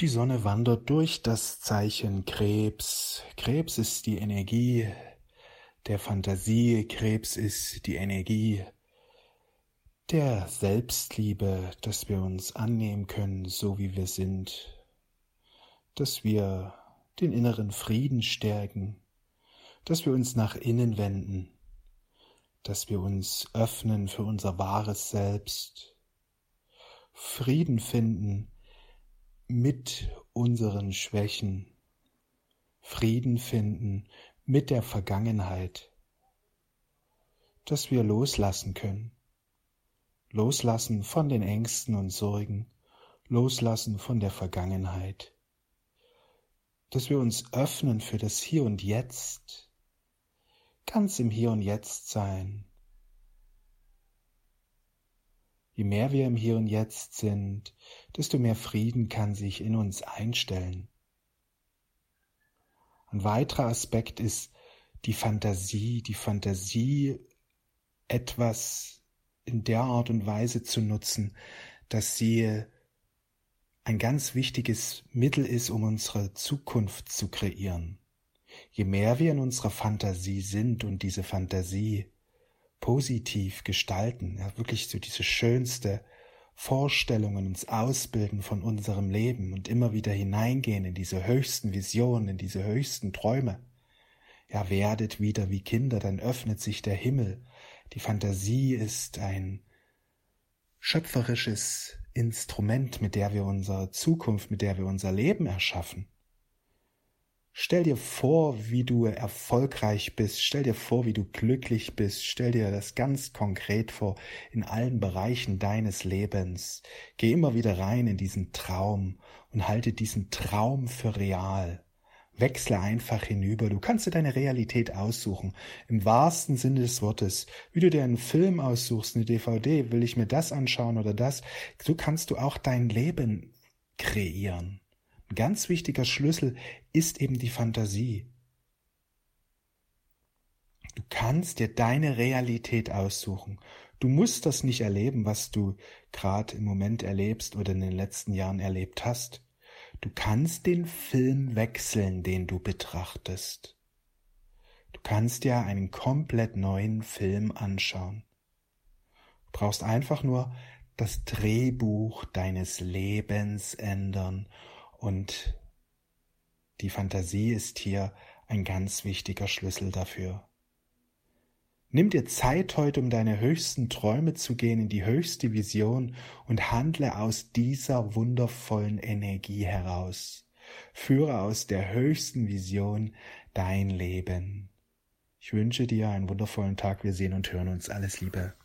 Die Sonne wandert durch das Zeichen Krebs. Krebs ist die Energie der Fantasie, Krebs ist die Energie der Selbstliebe, dass wir uns annehmen können, so wie wir sind, dass wir den inneren Frieden stärken, dass wir uns nach innen wenden, dass wir uns öffnen für unser wahres Selbst, Frieden finden, mit unseren Schwächen Frieden finden mit der Vergangenheit, dass wir loslassen können, loslassen von den Ängsten und Sorgen, loslassen von der Vergangenheit, dass wir uns öffnen für das Hier und Jetzt, ganz im Hier und Jetzt sein, Je mehr wir im Hier und Jetzt sind, desto mehr Frieden kann sich in uns einstellen. Ein weiterer Aspekt ist die Fantasie, die Fantasie etwas in der Art und Weise zu nutzen, dass sie ein ganz wichtiges Mittel ist, um unsere Zukunft zu kreieren. Je mehr wir in unserer Fantasie sind und diese Fantasie positiv gestalten, ja, wirklich so diese schönste Vorstellungen uns ausbilden von unserem Leben und immer wieder hineingehen in diese höchsten Visionen, in diese höchsten Träume. Ja, werdet wieder wie Kinder, dann öffnet sich der Himmel. Die Fantasie ist ein schöpferisches Instrument, mit der wir unsere Zukunft, mit der wir unser Leben erschaffen. Stell dir vor, wie du erfolgreich bist, stell dir vor, wie du glücklich bist, stell dir das ganz konkret vor in allen Bereichen deines Lebens. Geh immer wieder rein in diesen Traum und halte diesen Traum für real. Wechsle einfach hinüber. Du kannst dir deine Realität aussuchen. Im wahrsten Sinne des Wortes. Wie du dir einen Film aussuchst, eine DVD, will ich mir das anschauen oder das. So kannst du auch dein Leben kreieren. Ganz wichtiger Schlüssel ist eben die Fantasie. Du kannst dir deine Realität aussuchen. Du musst das nicht erleben, was du gerade im Moment erlebst oder in den letzten Jahren erlebt hast. Du kannst den Film wechseln, den du betrachtest. Du kannst dir einen komplett neuen Film anschauen. Du brauchst einfach nur das Drehbuch deines Lebens ändern und die Fantasie ist hier ein ganz wichtiger Schlüssel dafür. Nimm dir Zeit heute, um deine höchsten Träume zu gehen, in die höchste Vision und handle aus dieser wundervollen Energie heraus. Führe aus der höchsten Vision dein Leben. Ich wünsche dir einen wundervollen Tag. Wir sehen und hören uns. Alles Liebe.